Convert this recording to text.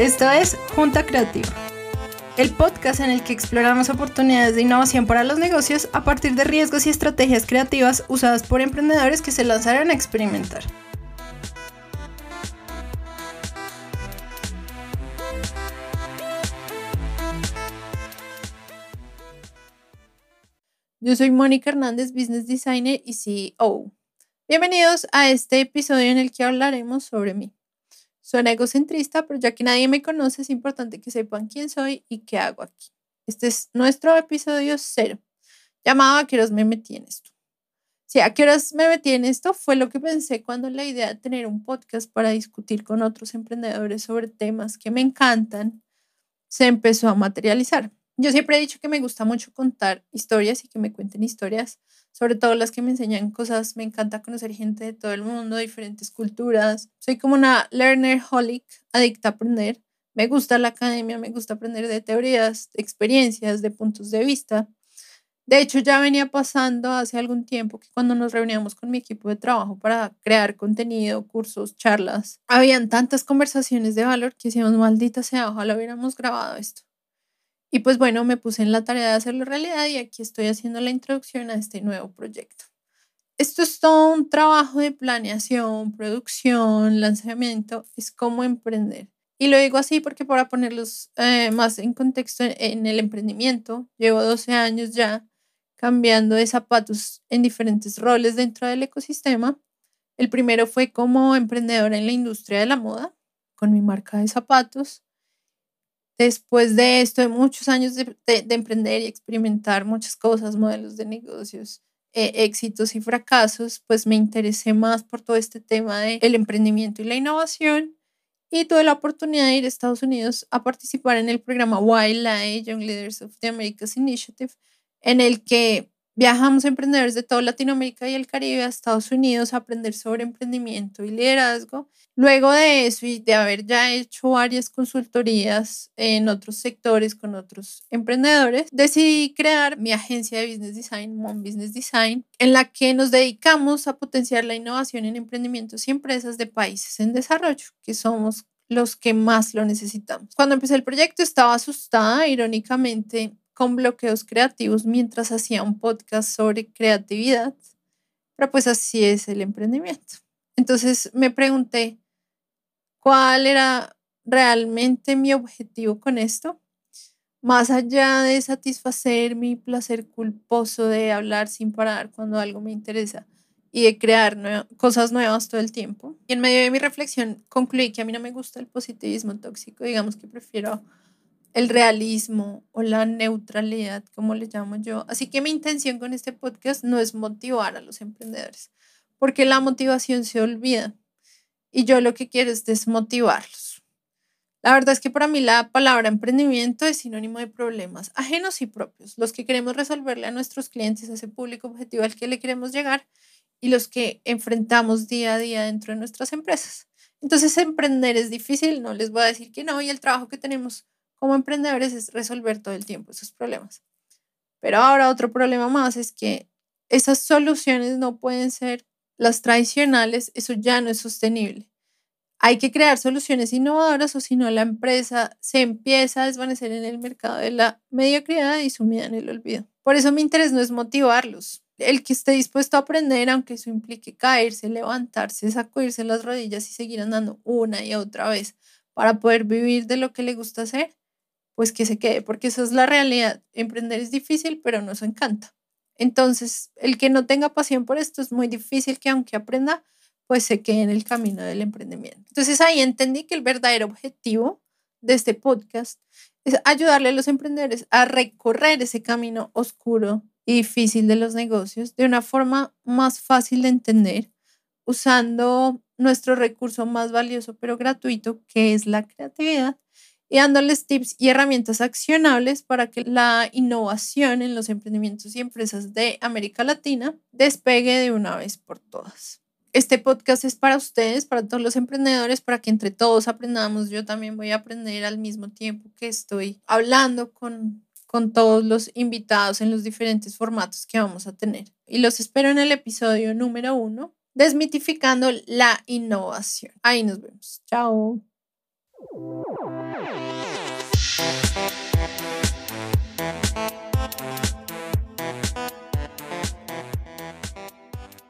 Esto es Junta Creativa, el podcast en el que exploramos oportunidades de innovación para los negocios a partir de riesgos y estrategias creativas usadas por emprendedores que se lanzarán a experimentar. Yo soy Mónica Hernández, Business Designer y CEO. Bienvenidos a este episodio en el que hablaremos sobre mí. Suena egocentrista, pero ya que nadie me conoce, es importante que sepan quién soy y qué hago aquí. Este es nuestro episodio cero, llamado ¿A qué horas me metí en esto? Sí, ¿a qué horas me metí en esto? Fue lo que pensé cuando la idea de tener un podcast para discutir con otros emprendedores sobre temas que me encantan se empezó a materializar. Yo siempre he dicho que me gusta mucho contar historias y que me cuenten historias sobre todo las que me enseñan cosas. Me encanta conocer gente de todo el mundo, diferentes culturas. Soy como una learner holic, adicta a aprender. Me gusta la academia, me gusta aprender de teorías, experiencias, de puntos de vista. De hecho, ya venía pasando hace algún tiempo que cuando nos reuníamos con mi equipo de trabajo para crear contenido, cursos, charlas, habían tantas conversaciones de valor que decíamos, maldita sea, ojalá hubiéramos grabado esto. Y pues bueno, me puse en la tarea de hacerlo realidad y aquí estoy haciendo la introducción a este nuevo proyecto. Esto es todo un trabajo de planeación, producción, lanzamiento, es como emprender. Y lo digo así porque para ponerlos eh, más en contexto en el emprendimiento, llevo 12 años ya cambiando de zapatos en diferentes roles dentro del ecosistema. El primero fue como emprendedora en la industria de la moda, con mi marca de zapatos. Después de esto, de muchos años de, emprender y experimentar muchas cosas, modelos de negocios, eh, éxitos y fracasos, pues me interesé más por todo este tema del emprendimiento y la innovación y tuve la oportunidad de ir a Estados Unidos a participar en el programa YLA, Young Leaders of the Americas Initiative, en el que Viajamos emprendedores de toda Latinoamérica y el Caribe a Estados Unidos a aprender sobre emprendimiento y liderazgo. Luego de eso y de haber ya hecho varias consultorías en otros sectores con otros emprendedores, decidí crear mi agencia de Business Design, Mon Business Design, en la que nos dedicamos a potenciar la innovación en emprendimientos y empresas de países en desarrollo, que somos los que más lo necesitamos. Cuando empecé el proyecto estaba asustada, irónicamente con bloqueos creativos mientras hacía un podcast sobre creatividad, pero pues así es el emprendimiento. Entonces me pregunté cuál era realmente mi objetivo con esto, más allá de satisfacer mi placer culposo de hablar sin parar cuando algo me interesa y de crear cosas nuevas todo el tiempo. Y en medio de mi reflexión concluí que a mí no me gusta el positivismo tóxico, digamos que prefiero el realismo o la neutralidad, como le llamo yo. Así que mi intención con este podcast no es motivar a los emprendedores, porque la motivación se olvida y yo lo que quiero es desmotivarlos. La verdad es que para mí la palabra emprendimiento es sinónimo de problemas ajenos y propios, los que queremos resolverle a nuestros clientes, a ese público objetivo al que le queremos llegar y los que enfrentamos día a día dentro de nuestras empresas. Entonces, emprender es difícil, no les voy a decir que no, y el trabajo que tenemos como emprendedores es resolver todo el tiempo esos problemas. Pero ahora otro problema más es que esas soluciones no pueden ser las tradicionales, eso ya no es sostenible. Hay que crear soluciones innovadoras o si no la empresa se empieza a desvanecer en el mercado de la mediocridad y sumida en el olvido. Por eso mi interés no es motivarlos. El que esté dispuesto a aprender, aunque eso implique caerse, levantarse, sacudirse las rodillas y seguir andando una y otra vez para poder vivir de lo que le gusta hacer, pues que se quede, porque esa es la realidad. Emprender es difícil, pero nos encanta. Entonces, el que no tenga pasión por esto es muy difícil que aunque aprenda, pues se quede en el camino del emprendimiento. Entonces ahí entendí que el verdadero objetivo de este podcast es ayudarle a los emprendedores a recorrer ese camino oscuro y difícil de los negocios de una forma más fácil de entender, usando nuestro recurso más valioso pero gratuito, que es la creatividad, y dándoles tips y herramientas accionables para que la innovación en los emprendimientos y empresas de América Latina despegue de una vez por todas. Este podcast es para ustedes, para todos los emprendedores, para que entre todos aprendamos. Yo también voy a aprender al mismo tiempo que estoy hablando con, con todos los invitados en los diferentes formatos que vamos a tener. Y los espero en el episodio número uno, desmitificando la innovación. Ahí nos vemos. Chao. Bye.